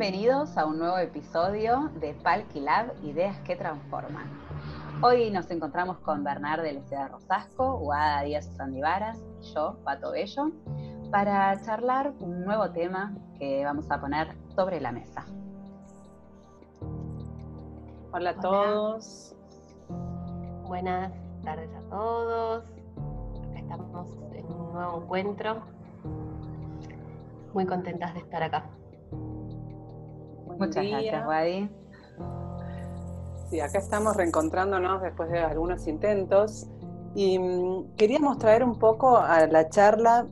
Bienvenidos a un nuevo episodio de Palki Lab, Ideas que Transforman. Hoy nos encontramos con Bernard de Leceda Rosasco, Guada Díaz Sandivaras y yo, Pato Bello, para charlar un nuevo tema que vamos a poner sobre la mesa. Hola a todos. Buenas tardes a todos. Acá estamos en un nuevo encuentro. Muy contentas de estar acá. Muchas gracias, Wadi. Sí, acá estamos reencontrándonos después de algunos intentos y mm, queríamos traer un poco a la charla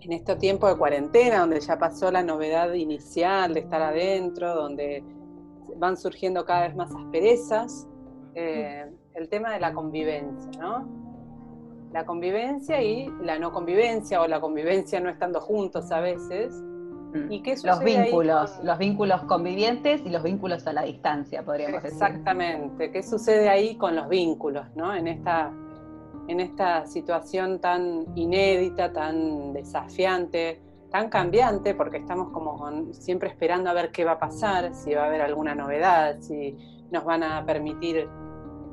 en este tiempo de cuarentena, donde ya pasó la novedad inicial de estar adentro, donde van surgiendo cada vez más asperezas, eh, el tema de la convivencia, ¿no? La convivencia y la no convivencia, o la convivencia no estando juntos a veces. ¿Y qué los vínculos, los vínculos convivientes y los vínculos a la distancia, podríamos decir. Exactamente. ¿Qué sucede ahí con los vínculos, ¿no? En esta, en esta situación tan inédita, tan desafiante, tan cambiante, porque estamos como siempre esperando a ver qué va a pasar, si va a haber alguna novedad, si nos van a permitir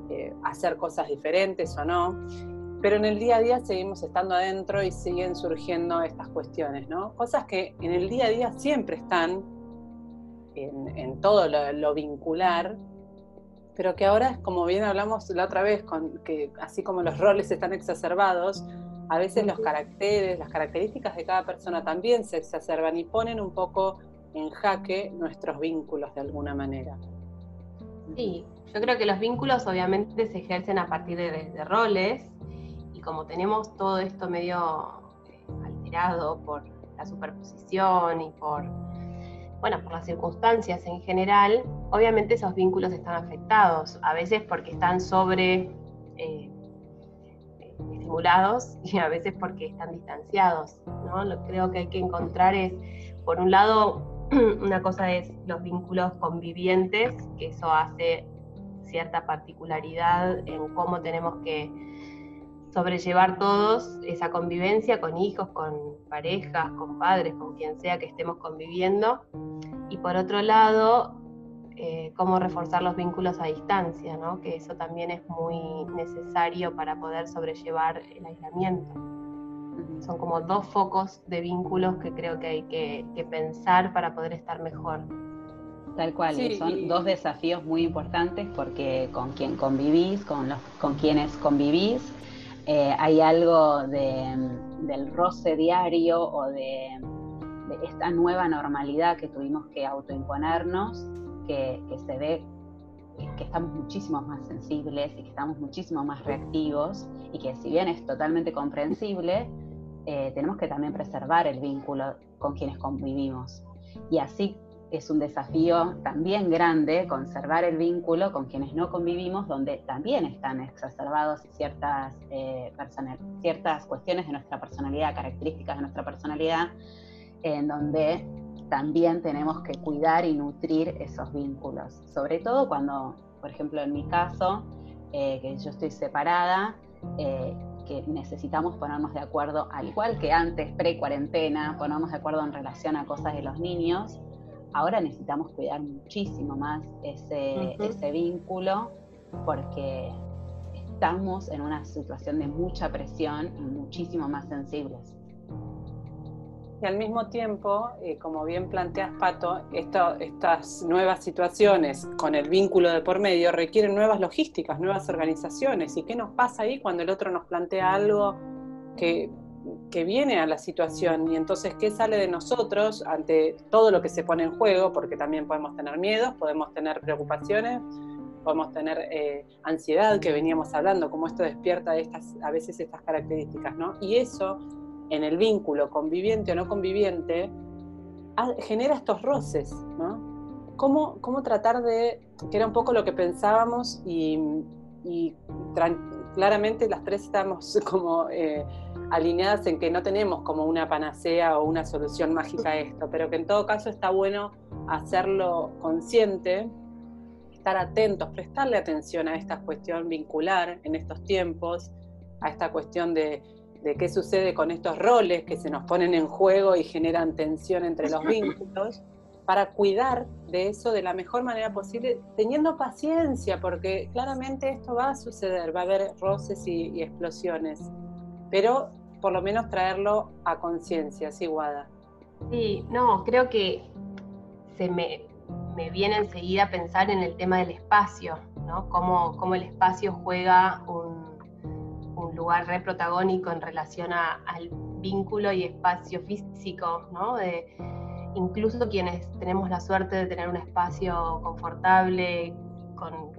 eh, hacer cosas diferentes o no pero en el día a día seguimos estando adentro y siguen surgiendo estas cuestiones, ¿no? Cosas que en el día a día siempre están en, todo lo, vincular, pero que ahora, como bien hablamos la otra vez, que así como los roles están exacerbados, a veces los caracteres, las características de cada persona también se exacerban y ponen un poco en jaque nuestros vínculos de alguna manera. Sí, yo creo que los vínculos obviamente se ejercen a partir de roles como tenemos todo esto medio eh, alterado por la superposición y por, bueno, por las circunstancias en general, obviamente esos vínculos están afectados, a veces porque están sobre eh, estimulados y a veces porque están distanciados. ¿no? Lo creo que hay que encontrar es, por un lado, una cosa es los vínculos convivientes, que eso hace cierta particularidad en cómo tenemos que sobrellevar todos esa convivencia con hijos, con parejas, con padres, con quien sea que estemos conviviendo. Y por otro lado, eh, cómo reforzar los vínculos a distancia, ¿no? que eso también es muy necesario para poder sobrellevar el aislamiento. Son como dos focos de vínculos que creo que hay que, pensar para poder estar mejor. Tal cual, son dos desafíos muy importantes porque con quien convivís, con, los, con quienes convivís, eh, hay algo del roce diario o de, esta nueva normalidad que tuvimos que autoimponernos, que, se ve que estamos muchísimo más sensibles y que estamos muchísimo más reactivos y que si bien es totalmente comprensible, eh, tenemos que también preservar el vínculo con quienes convivimos. Y así es un desafío también grande conservar el vínculo con quienes no convivimos, donde también están exacerbados ciertas, eh, ciertas cuestiones de nuestra personalidad, características de nuestra personalidad, en donde también tenemos que cuidar y nutrir esos vínculos. Sobre todo cuando, por ejemplo, en mi caso, eh, que yo estoy separada, eh, que necesitamos ponernos de acuerdo, al igual que antes, pre-cuarentena, ponernos de acuerdo en relación a cosas de los niños, ahora necesitamos cuidar muchísimo más ese, vínculo porque estamos en una situación de mucha presión y muchísimo más sensibles. Y al mismo tiempo, eh, como bien planteas, Pato, estas nuevas situaciones con el vínculo de por medio requieren nuevas logísticas, nuevas organizaciones. ¿Y qué nos pasa ahí cuando el otro nos plantea algo que que viene a la situación y entonces qué sale de nosotros ante todo lo que se pone en juego, porque también podemos tener miedos, podemos tener preocupaciones, podemos tener eh, ansiedad que veníamos hablando, como esto despierta estas, a veces estas características, ¿no? Y eso en el vínculo conviviente o no conviviente genera estos roces, ¿no? ¿Cómo, ¿Cómo, tratar de, que era un poco lo que pensábamos y, y claramente las tres estamos como eh, alineadas en que no tenemos como una panacea o una solución mágica a esto, pero que en todo caso está bueno hacerlo consciente, estar atentos, prestarle atención a esta cuestión vincular en estos tiempos, a esta cuestión de, de qué sucede con estos roles que se nos ponen en juego y generan tensión entre los vínculos para cuidar de eso de la mejor manera posible, teniendo paciencia, porque claramente esto va a suceder, va a haber roces y, explosiones, pero por lo menos traerlo a conciencia, ¿sí, Guada? Sí, no, creo que se me, me viene enseguida a pensar en el tema del espacio, ¿no? Cómo, el espacio juega un, lugar re protagónico en relación al vínculo y espacio físico, ¿no? De, incluso quienes tenemos la suerte de tener un espacio confortable, con,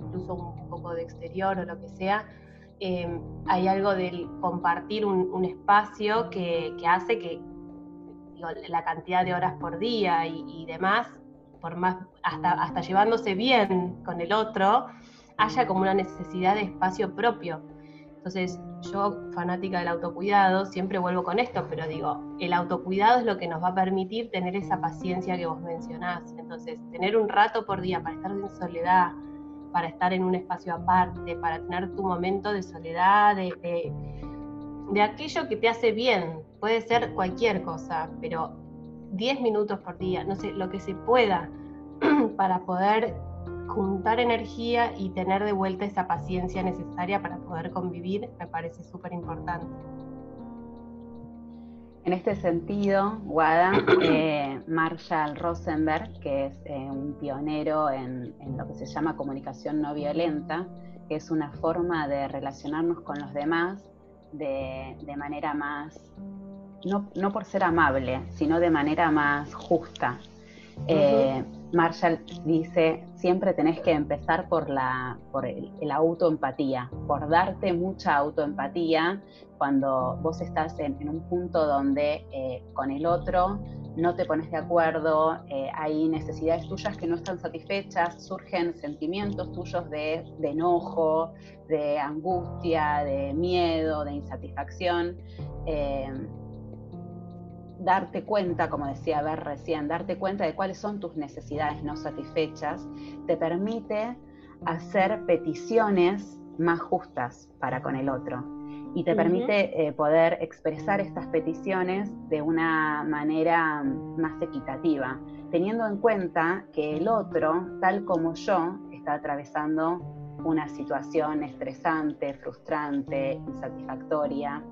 incluso un poco de exterior o lo que sea, eh, hay algo del compartir un, espacio que, hace que la cantidad de horas por día y demás por más, hasta, hasta llevándose bien con el otro, haya como una necesidad de espacio propio. Entonces, yo, fanática del autocuidado, siempre vuelvo con esto, pero digo, el autocuidado es lo que nos va a permitir tener esa paciencia que vos mencionás. Entonces, tener un rato por día para estar en soledad, para estar en un espacio aparte, para tener tu momento de soledad, de, de, de aquello que te hace bien. Puede ser cualquier cosa, pero 10 minutos por día, no sé, lo que se pueda para poder juntar energía y tener de vuelta esa paciencia necesaria para poder convivir, me parece súper importante. En este sentido, Wada, eh, Marshall Rosenberg, que es eh, un pionero en, lo que se llama comunicación no violenta, que es una forma de relacionarnos con los demás de, de manera más no, por ser amable, sino de manera más justa. Eh, Marshall dice, siempre tenés que empezar por la, por el, autoempatía, por darte mucha autoempatía cuando vos estás en, un punto donde eh, con el otro no te pones de acuerdo, eh, hay necesidades tuyas que no están satisfechas, surgen sentimientos tuyos de, de enojo, de angustia, de miedo, de insatisfacción darte cuenta, como decía Ver recién, darte cuenta de cuáles son tus necesidades no satisfechas, te permite hacer peticiones más justas para con el otro. Y te permite eh, poder expresar estas peticiones de una manera más equitativa, teniendo en cuenta que el otro, tal como yo, está atravesando una situación estresante, frustrante, insatisfactoria,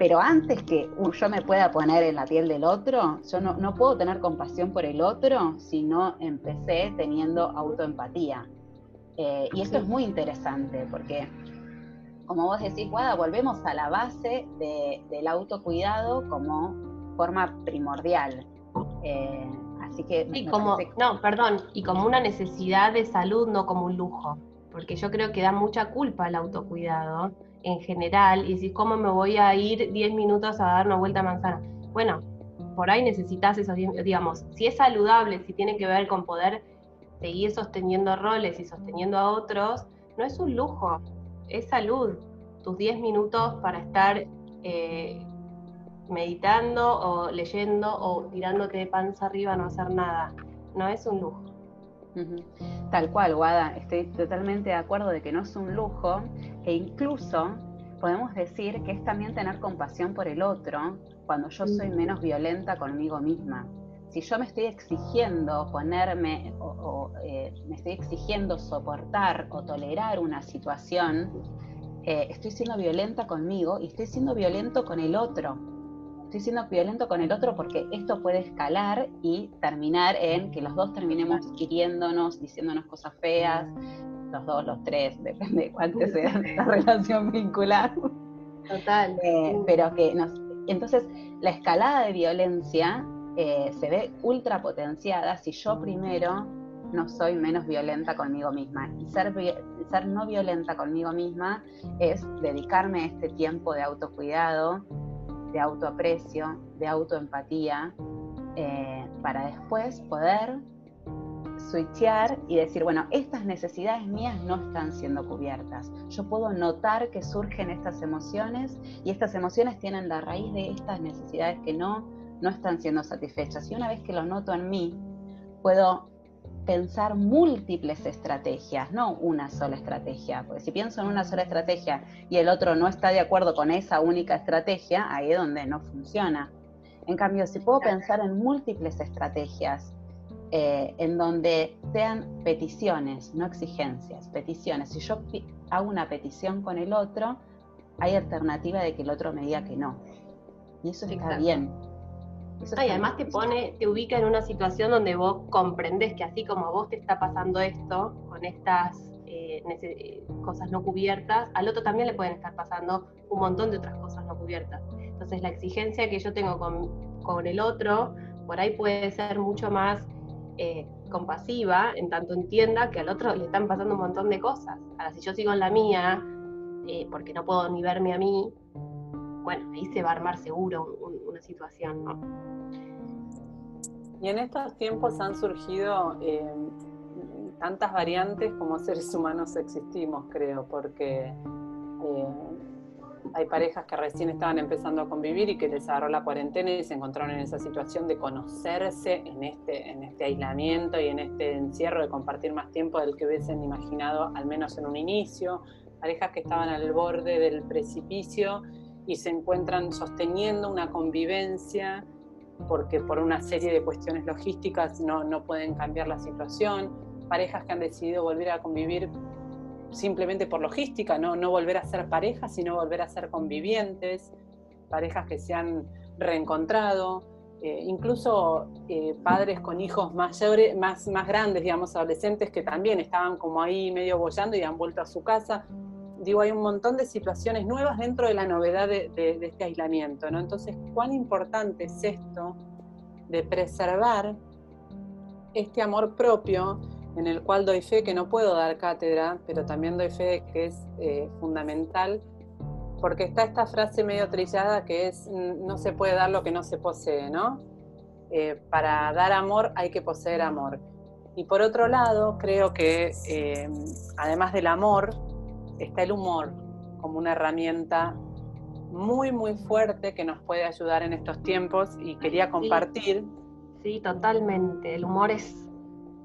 pero antes que yo me pueda poner en la piel del otro, yo no, puedo tener compasión por el otro si no empecé teniendo autoempatía. Eh, y esto es muy interesante porque, como vos decís, Guada, volvemos a la base del autocuidado como forma primordial. Eh, así que... como, no, perdón, y como una necesidad de salud, no como un lujo, porque yo creo que da mucha culpa el autocuidado en general y si cómo me voy a ir 10 minutos a dar una vuelta a manzana. Bueno, por ahí necesitas esos 10 digamos, si es saludable, si tiene que ver con poder seguir sosteniendo roles y sosteniendo a otros, no es un lujo, es salud. Tus 10 minutos para estar eh, meditando o leyendo o tirándote de panza arriba no hacer nada, no es un lujo. Tal cual, Guada, estoy totalmente de acuerdo de que no es un lujo e incluso podemos decir que es también tener compasión por el otro cuando yo soy menos violenta conmigo misma. Si yo me estoy exigiendo ponerme o, eh, me estoy exigiendo soportar o tolerar una situación, eh, estoy siendo violenta conmigo y estoy siendo violento con el otro estoy siendo violento con el otro porque esto puede escalar y terminar en que los dos terminemos hiriéndonos, diciéndonos cosas feas, los dos, los tres, depende de cuánto sea esta relación vincular. Total. Eh, pero que nos. Entonces, la escalada de violencia eh, se ve ultra potenciada si yo primero no soy menos violenta conmigo misma. Y ser, ser no violenta conmigo misma es dedicarme a este tiempo de autocuidado, de autoaprecio, de autoempatía, eh, para después poder switchear y decir, bueno, estas necesidades mías no están siendo cubiertas. Yo puedo notar que surgen estas emociones y estas emociones tienen la raíz de estas necesidades que no, no están siendo satisfechas. Y una vez que lo noto en mí, puedo pensar múltiples estrategias, no una sola estrategia, porque si pienso en una sola estrategia y el otro no está de acuerdo con esa única estrategia, ahí es donde no funciona. En cambio, si puedo pensar en múltiples estrategias eh, en donde sean peticiones, no exigencias, peticiones. Si yo hago una petición con el otro, hay alternativa de que el otro me diga que no. Y eso está bien. Y además te pone, te ubica en una situación donde vos comprendes que así como a vos te está pasando esto, con estas eh, eh, cosas no cubiertas, al otro también le pueden estar pasando un montón de otras cosas no cubiertas. Entonces la exigencia que yo tengo con, con el otro, por ahí puede ser mucho más eh, compasiva, en tanto entienda que al otro le están pasando un montón de cosas. Ahora, si yo sigo en la mía, eh, porque no puedo ni verme a mí, bueno, ahí se va a armar seguro situación, ¿no? Y en estos tiempos han surgido eh, tantas variantes como seres humanos existimos, creo, porque hay parejas que recién estaban empezando a convivir y que les agarró la cuarentena y se encontraron en esa situación de conocerse en este, en este aislamiento y en este encierro de compartir más tiempo del que hubiesen imaginado, al menos en un inicio. Parejas que estaban al borde del precipicio y se encuentran sosteniendo una convivencia porque por una serie de cuestiones logísticas no, no pueden cambiar la situación. Parejas que han decidido volver a convivir simplemente por logística, ¿no? no volver a ser parejas, sino volver a ser convivientes, parejas que se han reencontrado, eh, incluso eh, padres con hijos mayores, más, más grandes, digamos, adolescentes, que también estaban como ahí medio bollando y han vuelto a su casa. Digo, hay un montón de situaciones nuevas dentro de la novedad de, este aislamiento, ¿no? Entonces, ¿cuán importante es esto de preservar este amor propio en el cual doy fe que no puedo dar cátedra, pero también doy fe que es eh, fundamental, porque está esta frase medio trillada que es, no se puede dar lo que no se posee, ¿no? Eh, para dar amor hay que poseer amor. Y por otro lado, creo que eh, además del amor, está el humor como una herramienta muy, muy fuerte que nos puede ayudar en estos tiempos y quería compartir. sí totalmente. El humor es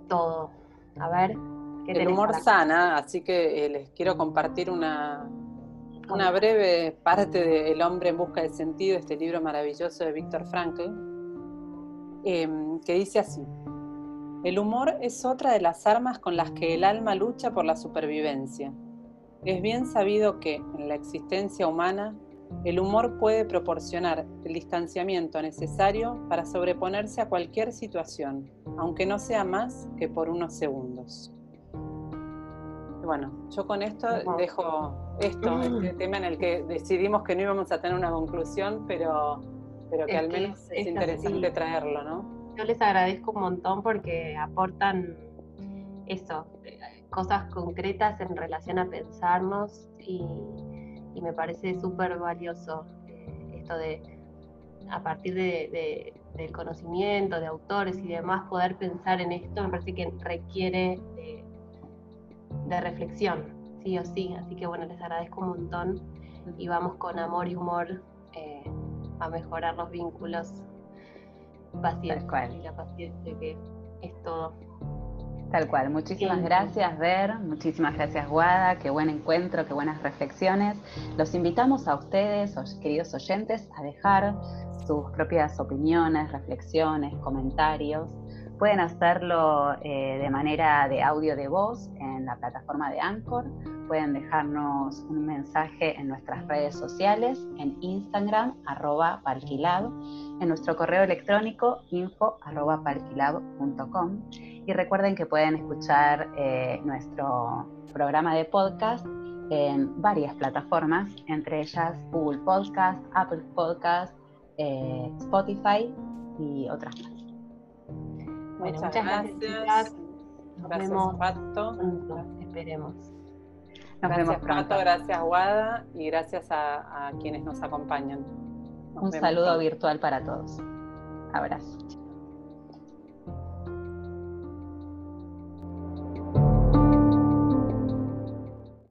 todo. A ver. el humor sana, así que eh, les quiero compartir una, una breve parte de El hombre en busca de sentido, este libro maravilloso de Víctor Frankl, em, que dice así. El humor es otra de las armas con las que el alma lucha por la supervivencia. Es bien sabido que, en la existencia humana, el humor puede proporcionar el distanciamiento necesario para sobreponerse a cualquier situación, aunque no sea más que por unos segundos. Bueno, yo con esto dejo esto, este tema en el que decidimos que no íbamos a tener una conclusión, pero, pero que al menos es, interesante traerlo, ¿no? Yo les agradezco un montón porque aportan eso, cosas concretas en relación a pensarnos y y me parece súper valioso eh, esto de, a partir de, del conocimiento, de autores y demás, poder pensar en esto, me parece que requiere de, reflexión, sí o sí. Así que bueno, les agradezco un montón y vamos con amor y humor eh, a mejorar los vínculos. Paciencia y la paciencia que es todo. Tal cual. Muchísimas gracias, Ver. Muchísimas gracias, Guada. Qué buen encuentro, qué buenas reflexiones. Los invitamos a ustedes, queridos oyentes, a dejar sus propias opiniones, reflexiones, comentarios. Pueden hacerlo eh, de manera de audio de voz en la plataforma de Anchor. Pueden dejarnos un mensaje en nuestras redes sociales, en Instagram, arroba parquilado, en nuestro correo electrónico, info arroba y recuerden que pueden escuchar eh, nuestro programa de podcast en varias plataformas, entre ellas Google Podcast, Apple Podcast, eh, Spotify y otras más. Bueno, muchas, gracias. Nos vemos Pato. Esperemos. Nos gracias, vemos pronto. Pato, gracias, Guada, y gracias a, quienes nos acompañan. Un saludo virtual para todos. Abrazo.